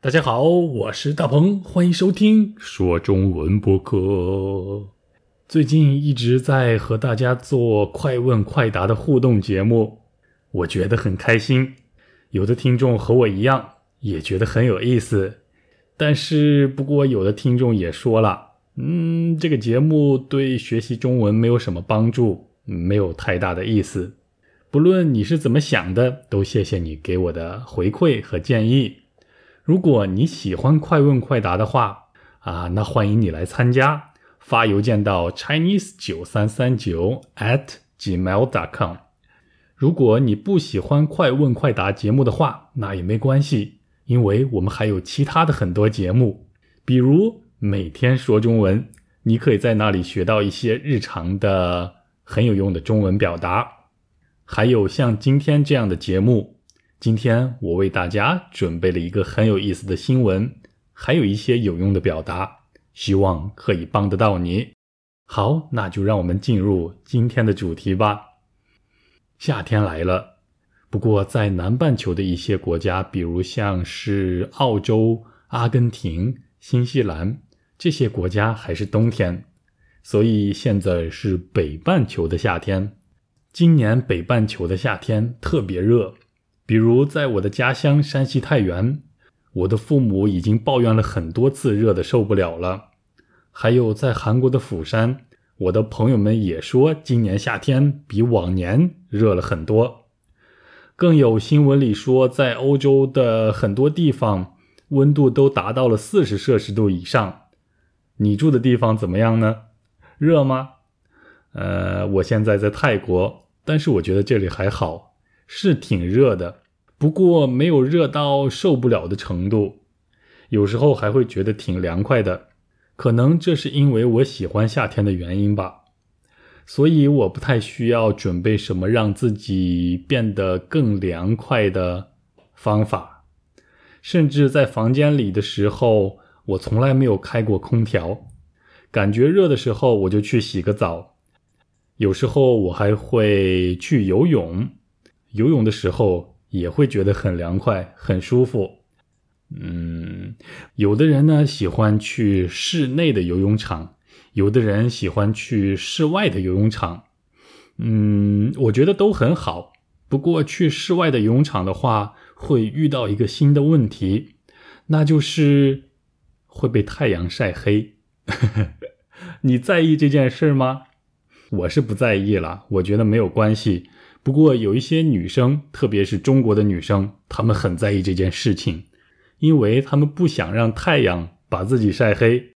大家好，我是大鹏，欢迎收听说中文播客。最近一直在和大家做快问快答的互动节目，我觉得很开心。有的听众和我一样，也觉得很有意思。但是，不过有的听众也说了，嗯，这个节目对学习中文没有什么帮助，没有太大的意思。不论你是怎么想的，都谢谢你给我的回馈和建议。如果你喜欢快问快答的话，啊，那欢迎你来参加，发邮件到 chinese 九三三九 at gmail dot com。如果你不喜欢快问快答节目的话，那也没关系，因为我们还有其他的很多节目，比如每天说中文，你可以在那里学到一些日常的很有用的中文表达，还有像今天这样的节目。今天我为大家准备了一个很有意思的新闻，还有一些有用的表达，希望可以帮得到你。好，那就让我们进入今天的主题吧。夏天来了，不过在南半球的一些国家，比如像是澳洲、阿根廷、新西兰这些国家，还是冬天，所以现在是北半球的夏天。今年北半球的夏天特别热。比如，在我的家乡山西太原，我的父母已经抱怨了很多次，热的受不了了。还有在韩国的釜山，我的朋友们也说，今年夏天比往年热了很多。更有新闻里说，在欧洲的很多地方，温度都达到了四十摄氏度以上。你住的地方怎么样呢？热吗？呃，我现在在泰国，但是我觉得这里还好。是挺热的，不过没有热到受不了的程度，有时候还会觉得挺凉快的。可能这是因为我喜欢夏天的原因吧，所以我不太需要准备什么让自己变得更凉快的方法。甚至在房间里的时候，我从来没有开过空调。感觉热的时候，我就去洗个澡。有时候我还会去游泳。游泳的时候也会觉得很凉快、很舒服。嗯，有的人呢喜欢去室内的游泳场，有的人喜欢去室外的游泳场。嗯，我觉得都很好。不过去室外的游泳场的话，会遇到一个新的问题，那就是会被太阳晒黑。你在意这件事吗？我是不在意了，我觉得没有关系。不过有一些女生，特别是中国的女生，她们很在意这件事情，因为她们不想让太阳把自己晒黑。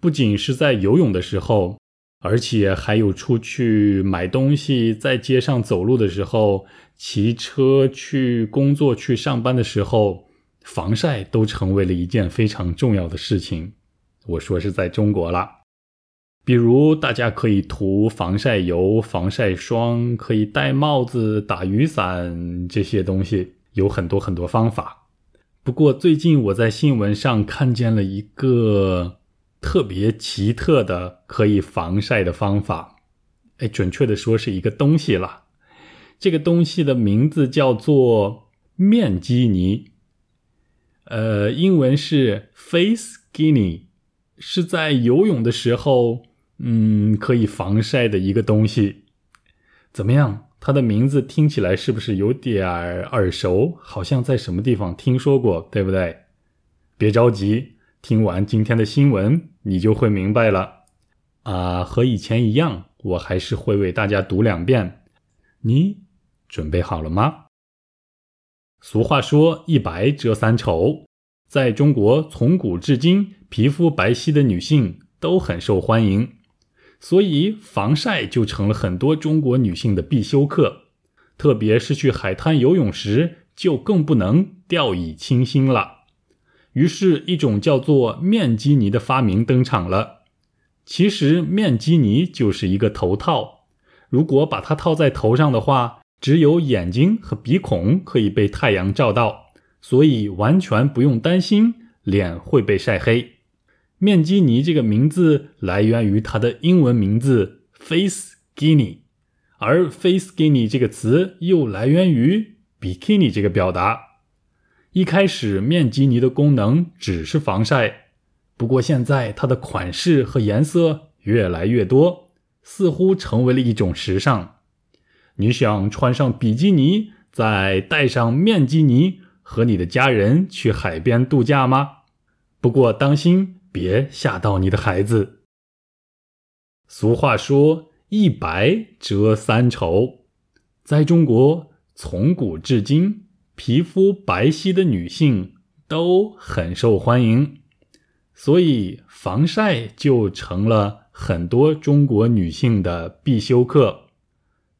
不仅是在游泳的时候，而且还有出去买东西、在街上走路的时候、骑车去工作、去上班的时候，防晒都成为了一件非常重要的事情。我说是在中国了。比如，大家可以涂防晒油、防晒霜，可以戴帽子、打雨伞，这些东西有很多很多方法。不过，最近我在新闻上看见了一个特别奇特的可以防晒的方法，哎，准确的说是一个东西了。这个东西的名字叫做面基尼，呃，英文是 face skinny，是在游泳的时候。嗯，可以防晒的一个东西，怎么样？它的名字听起来是不是有点耳熟？好像在什么地方听说过，对不对？别着急，听完今天的新闻，你就会明白了。啊，和以前一样，我还是会为大家读两遍。你准备好了吗？俗话说“一白遮三丑”，在中国从古至今，皮肤白皙的女性都很受欢迎。所以，防晒就成了很多中国女性的必修课，特别是去海滩游泳时，就更不能掉以轻心了。于是，一种叫做面基尼的发明登场了。其实，面基尼就是一个头套，如果把它套在头上的话，只有眼睛和鼻孔可以被太阳照到，所以完全不用担心脸会被晒黑。面基尼这个名字来源于它的英文名字 face skinny，而 face skinny 这个词又来源于 bikini 这个表达。一开始面基尼的功能只是防晒，不过现在它的款式和颜色越来越多，似乎成为了一种时尚。你想穿上比基尼，再戴上面基尼，和你的家人去海边度假吗？不过当心，别吓到你的孩子。俗话说：“一白遮三丑。”在中国，从古至今，皮肤白皙的女性都很受欢迎，所以防晒就成了很多中国女性的必修课。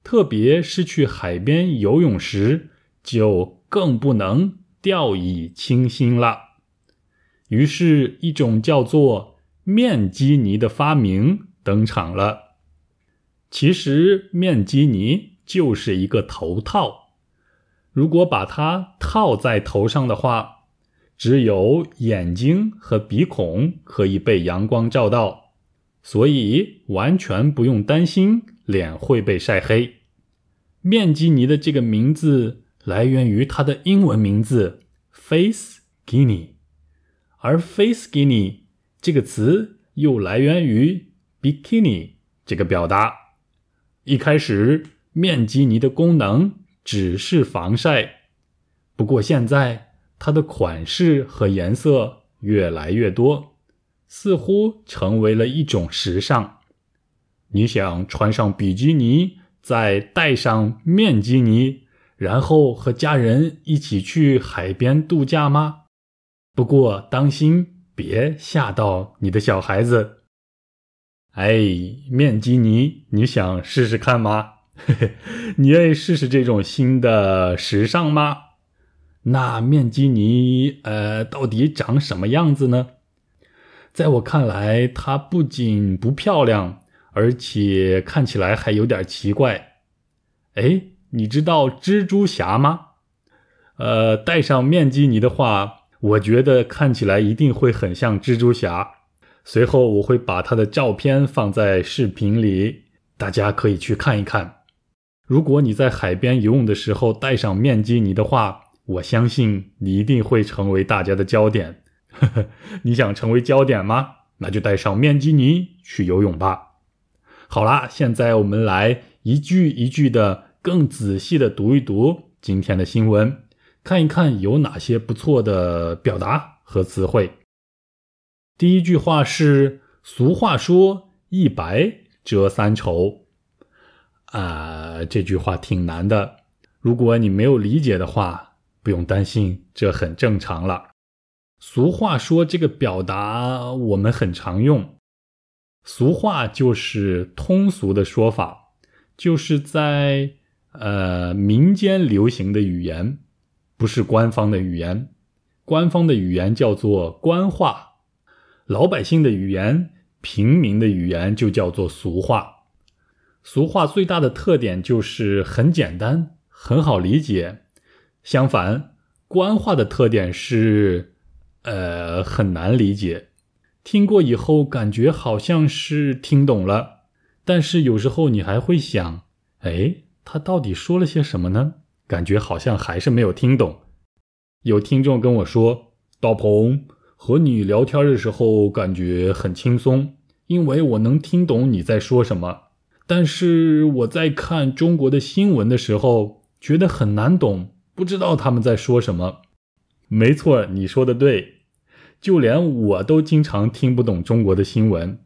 特别是去海边游泳时，就更不能掉以轻心了。于是，一种叫做面基尼的发明。登场了。其实面基尼就是一个头套，如果把它套在头上的话，只有眼睛和鼻孔可以被阳光照到，所以完全不用担心脸会被晒黑。面基尼的这个名字来源于它的英文名字 Face Guinea 而 Face Skinny 这个词又来源于。bikini 这个表达，一开始面基尼的功能只是防晒，不过现在它的款式和颜色越来越多，似乎成为了一种时尚。你想穿上比基尼，再戴上面基尼，然后和家人一起去海边度假吗？不过当心，别吓到你的小孩子。哎，面基尼，你想试试看吗？你愿意试试这种新的时尚吗？那面基尼，呃，到底长什么样子呢？在我看来，它不仅不漂亮，而且看起来还有点奇怪。哎，你知道蜘蛛侠吗？呃，戴上面基尼的话，我觉得看起来一定会很像蜘蛛侠。随后我会把他的照片放在视频里，大家可以去看一看。如果你在海边游泳的时候戴上面基尼的话，我相信你一定会成为大家的焦点。呵 呵你想成为焦点吗？那就戴上面基尼去游泳吧。好啦，现在我们来一句一句的更仔细的读一读今天的新闻，看一看有哪些不错的表达和词汇。第一句话是俗话说“一白遮三丑”，啊，这句话挺难的。如果你没有理解的话，不用担心，这很正常了。俗话说这个表达我们很常用，俗话就是通俗的说法，就是在呃民间流行的语言，不是官方的语言。官方的语言叫做官话。老百姓的语言，平民的语言就叫做俗话。俗话最大的特点就是很简单，很好理解。相反，官话的特点是，呃，很难理解。听过以后，感觉好像是听懂了，但是有时候你还会想，哎，他到底说了些什么呢？感觉好像还是没有听懂。有听众跟我说：“大鹏。”和你聊天的时候感觉很轻松，因为我能听懂你在说什么。但是我在看中国的新闻的时候，觉得很难懂，不知道他们在说什么。没错，你说的对，就连我都经常听不懂中国的新闻，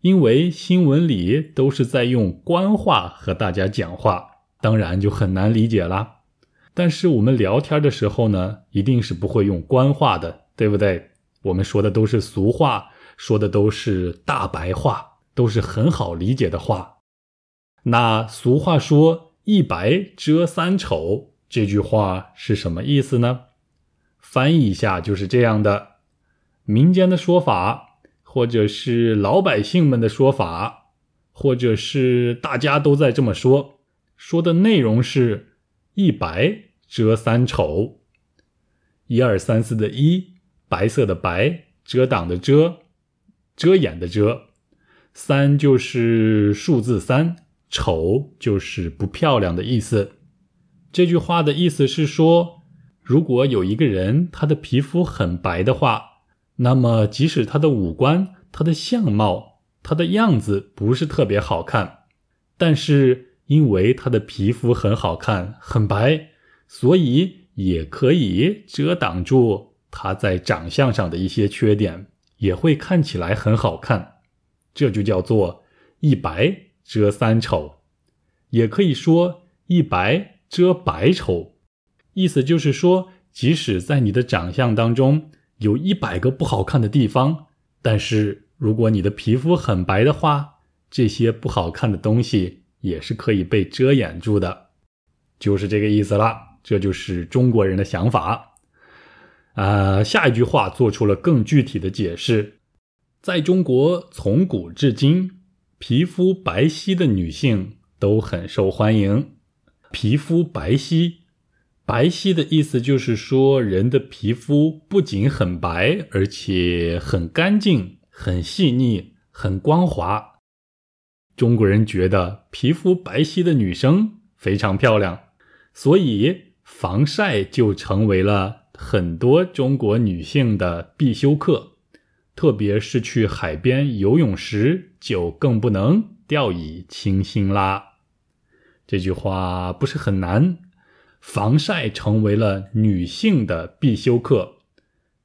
因为新闻里都是在用官话和大家讲话，当然就很难理解啦。但是我们聊天的时候呢，一定是不会用官话的，对不对？我们说的都是俗话，说的都是大白话，都是很好理解的话。那俗话说“一白遮三丑”这句话是什么意思呢？翻译一下就是这样的：民间的说法，或者是老百姓们的说法，或者是大家都在这么说，说的内容是“一白遮三丑”，一二三四的一。白色的白，遮挡的遮，遮掩的遮，三就是数字三，丑就是不漂亮的意思。这句话的意思是说，如果有一个人他的皮肤很白的话，那么即使他的五官、他的相貌、他的样子不是特别好看，但是因为他的皮肤很好看、很白，所以也可以遮挡住他在长相上的一些缺点，也会看起来很好看。这就叫做一白遮三丑，也可以说一白遮百丑。意思就是说，即使在你的长相当中有一百个不好看的地方，但是如果你的皮肤很白的话，这些不好看的东西也是可以被遮掩住的，就是这个意思啦。这就是中国人的想法。啊，下一句话做出了更具体的解释，在中国从古至今，皮肤白皙的女性都很受欢迎。皮肤白皙。白皙的意思就是说，人的皮肤不仅很白，而且很干净、很细腻、很光滑。中国人觉得皮肤白皙的女生非常漂亮，所以防晒就成为了很多中国女性的必修课。特别是去海边游泳时，就更不能掉以轻心啦。这句话不是很难。防晒成为了女性的必修课，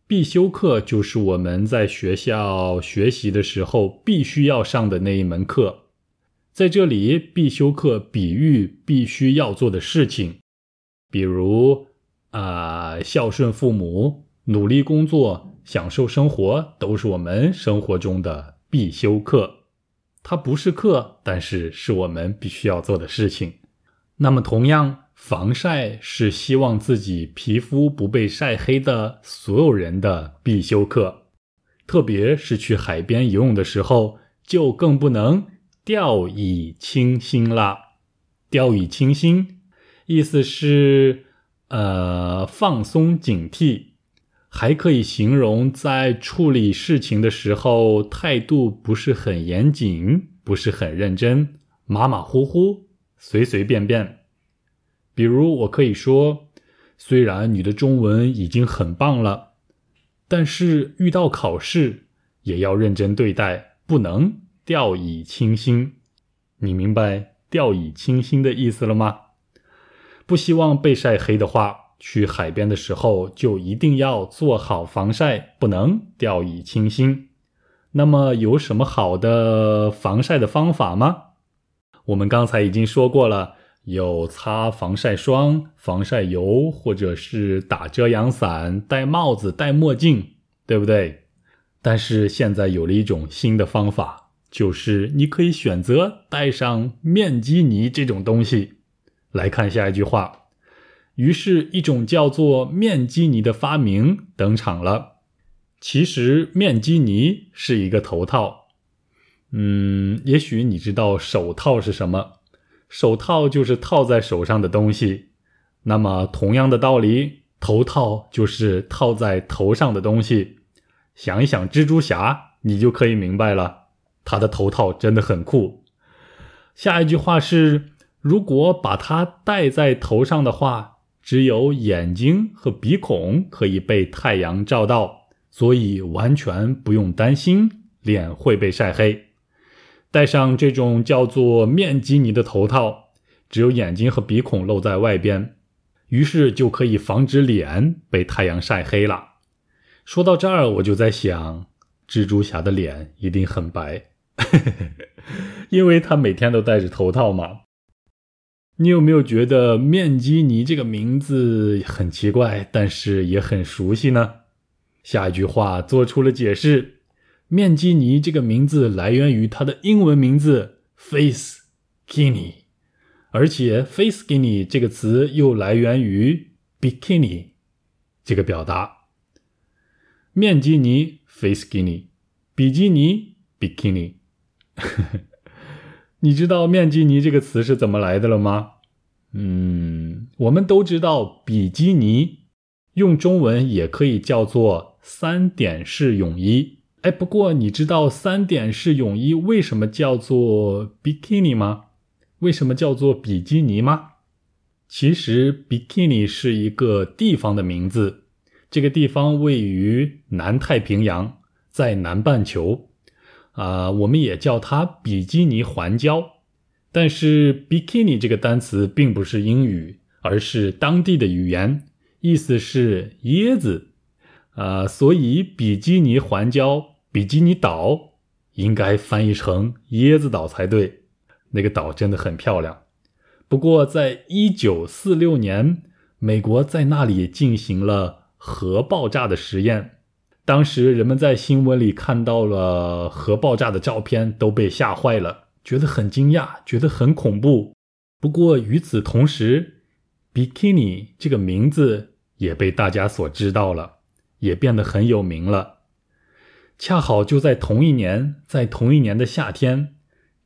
必修课就是我们在学校学习的时候必须要上的那一门课。在这里，必修课比喻必须要做的事情，比如啊，孝顺父母、努力工作、享受生活，都是我们生活中的必修课。它不是课，但是是我们必须要做的事情。那么，同样。防晒是希望自己皮肤不被晒黑的所有人的必修课，特别是去海边游泳的时候，就更不能掉以轻心啦。掉以轻心，意思是呃放松警惕，还可以形容在处理事情的时候态度不是很严谨，不是很认真，马马虎虎，随随便便。比如，我可以说，虽然你的中文已经很棒了，但是遇到考试也要认真对待，不能掉以轻心。你明白“掉以轻心”的意思了吗？不希望被晒黑的话，去海边的时候就一定要做好防晒，不能掉以轻心。那么，有什么好的防晒的方法吗？我们刚才已经说过了。有擦防晒霜、防晒油，或者是打遮阳伞、戴帽子、戴墨镜，对不对？但是现在有了一种新的方法，就是你可以选择带上面基尼这种东西。来看下一句话，于是，一种叫做面基尼的发明登场了。其实，面基尼是一个头套。嗯，也许你知道手套是什么？手套就是套在手上的东西，那么同样的道理，头套就是套在头上的东西。想一想蜘蛛侠，你就可以明白了，他的头套真的很酷。下一句话是：如果把它戴在头上的话，只有眼睛和鼻孔可以被太阳照到，所以完全不用担心脸会被晒黑。戴上这种叫做面基尼的头套，只有眼睛和鼻孔露在外边，于是就可以防止脸被太阳晒黑了。说到这儿，我就在想，蜘蛛侠的脸一定很白，因为他每天都戴着头套嘛。你有没有觉得面基尼这个名字很奇怪，但是也很熟悉呢？下一句话做出了解释。面基尼这个名字来源于它的英文名字 face skinny，而且 face skinny 这个词又来源于 bikini 这个表达。面基尼 face skinny，比基尼 bikini。你知道面基尼这个词是怎么来的了吗？嗯，我们都知道比基尼用中文也可以叫做三点式泳衣。哎，不过你知道三点式泳衣为什么叫做 bikini 吗？为什么叫做比基尼吗？其实 Bikini 是一个地方的名字，这个地方位于南太平洋，在南半球，啊，我们也叫它比基尼环礁。但是 Bikini 这个单词并不是英语，而是当地的语言，意思是椰子，啊，所以比基尼环礁、比基尼岛应该翻译成椰子岛才对。那个岛真的很漂亮。不过，在一九四六年，美国在那里进行了核爆炸的实验。当时人们在新闻里看到了核爆炸的照片，都被吓坏了，觉得很惊讶，觉得很恐怖。不过与此同时，Bikini 这个名字也被大家所知道了，也变得很有名了。恰好就在同一年，在同一年的夏天，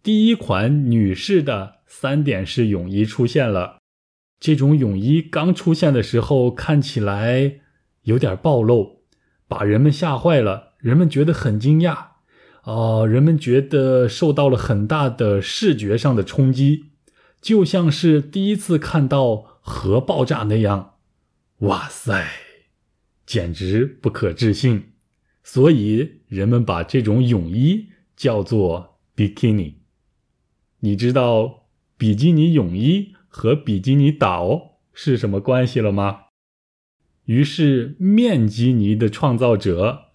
第一款女士的。三点式泳衣出现了，这种泳衣刚出现的时候看起来有点暴露，把人们吓坏了。人们觉得很惊讶，哦，人们觉得受到了很大的视觉上的冲击，就像是第一次看到核爆炸那样。哇塞，简直不可置信！所以人们把这种泳衣叫做 bikini。你知道？比基尼泳衣和比基尼岛是什么关系了吗？于是面基尼的创造者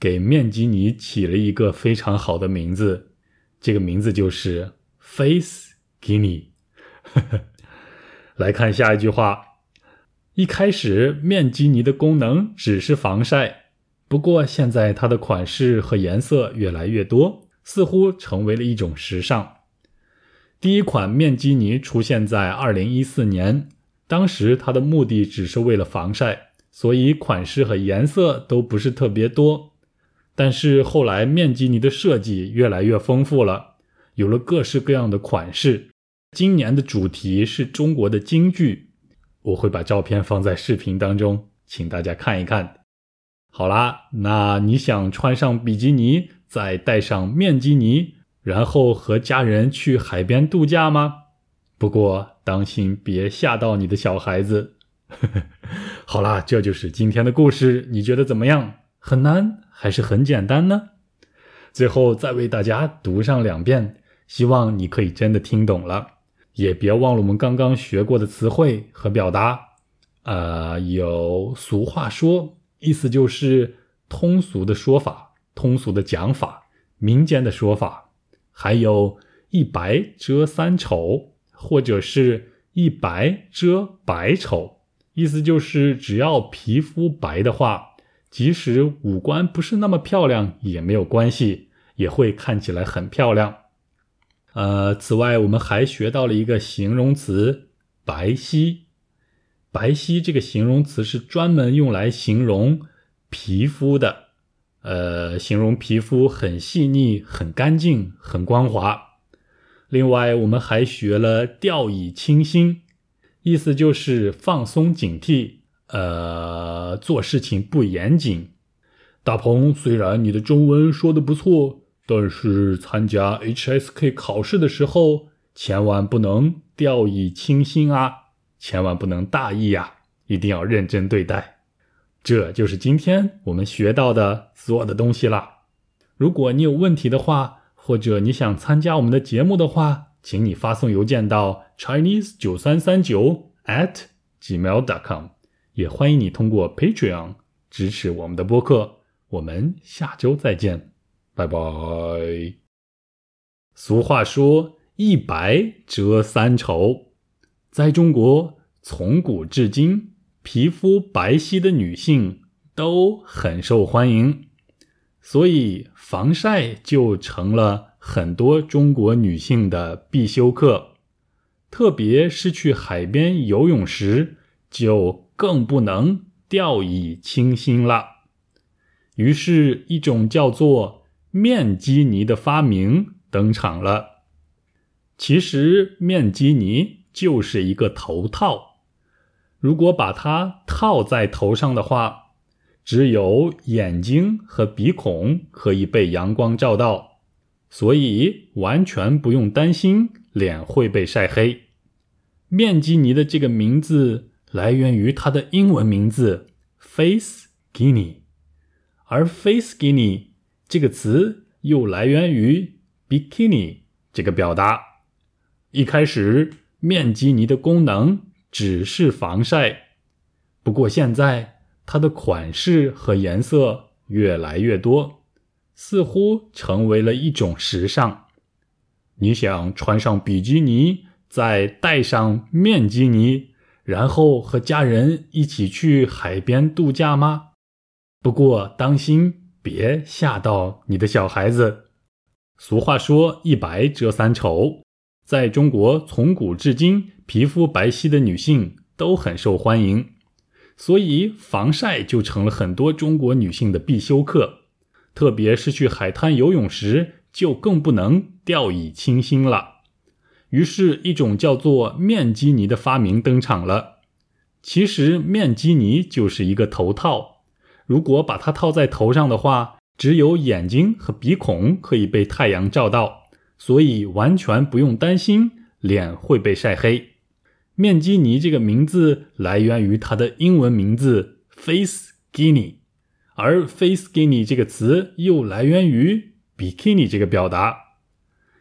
给面基尼起了一个非常好的名字，这个名字就是 Face Guinea。来看下一句话，一开始面基尼的功能只是防晒，不过现在它的款式和颜色越来越多，似乎成为了一种时尚。第一款面基尼出现在二零一四年，当时它的目的只是为了防晒，所以款式和颜色都不是特别多。但是后来面基尼的设计越来越丰富了，有了各式各样的款式。今年的主题是中国的京剧，我会把照片放在视频当中，请大家看一看。好啦，那你想穿上比基尼，再戴上面基尼？然后和家人去海边度假吗？不过当心别吓到你的小孩子。好啦，这就是今天的故事，你觉得怎么样？很难还是很简单呢？最后再为大家读上两遍，希望你可以真的听懂了。也别忘了我们刚刚学过的词汇和表达。呃，有俗话说，意思就是通俗的说法、通俗的讲法、民间的说法。还有一白遮三丑，或者是一白遮百丑，意思就是只要皮肤白的话，即使五官不是那么漂亮也没有关系，也会看起来很漂亮。呃，此外，我们还学到了一个形容词“白皙”。白皙这个形容词是专门用来形容皮肤的。呃，形容皮肤很细腻、很干净、很光滑。另外，我们还学了“掉以轻心”，意思就是放松警惕，呃，做事情不严谨。大鹏，虽然你的中文说的不错，但是参加 HSK 考试的时候，千万不能掉以轻心啊，千万不能大意呀，一定要认真对待。这就是今天我们学到的所有的东西啦。如果你有问题的话，或者你想参加我们的节目的话，请你发送邮件到 chinese 九三三九 at gmail dot com，。也欢迎你通过 Patreon 支持我们的播客。我们下周再见，拜拜。俗话说：“一白遮三丑。”在中国，从古至今。皮肤白皙的女性都很受欢迎，所以防晒就成了很多中国女性的必修课。特别是去海边游泳时，就更不能掉以轻心了。于是，一种叫做面基尼的发明登场了。其实，面基尼就是一个头套。如果把它套在头上的话，只有眼睛和鼻孔可以被阳光照到，所以完全不用担心脸会被晒黑。面基尼的这个名字来源于它的英文名字 face Guinea，而 face Guinea 这个词又来源于 bikini 这个表达。一开始，面基尼的功能只是防晒，不过现在它的款式和颜色越来越多，似乎成为了一种时尚。你想穿上比基尼？再戴上面基尼，然后和家人一起去海边度假吗？不过当心，别吓到你的小孩子。俗话说“一白遮三丑”，在中国从古至今，皮肤白皙的女性都很受欢迎，所以防晒就成了很多中国女性的必修课。特别是去海滩游泳时，就更不能掉以轻心了。于是，一种叫做面基尼的发明登场了。其实，面基尼就是一个头套。如果把它套在头上的话，只有眼睛和鼻孔可以被太阳照到，所以完全不用担心脸会被晒黑。面基尼这个名字来源于它的英文名字 face Guinea 而 face skinny 这个词又来源于 bikini 这个表达。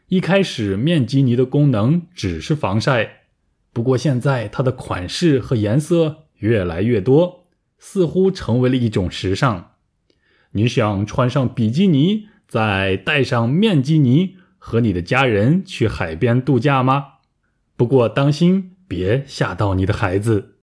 一开始，面基尼的功能只是防晒，不过现在它的款式和颜色越来越多，似乎成为了一种时尚。你想穿上比基尼，再戴上面基尼，和你的家人去海边度假吗？不过当心，别吓到你的孩子。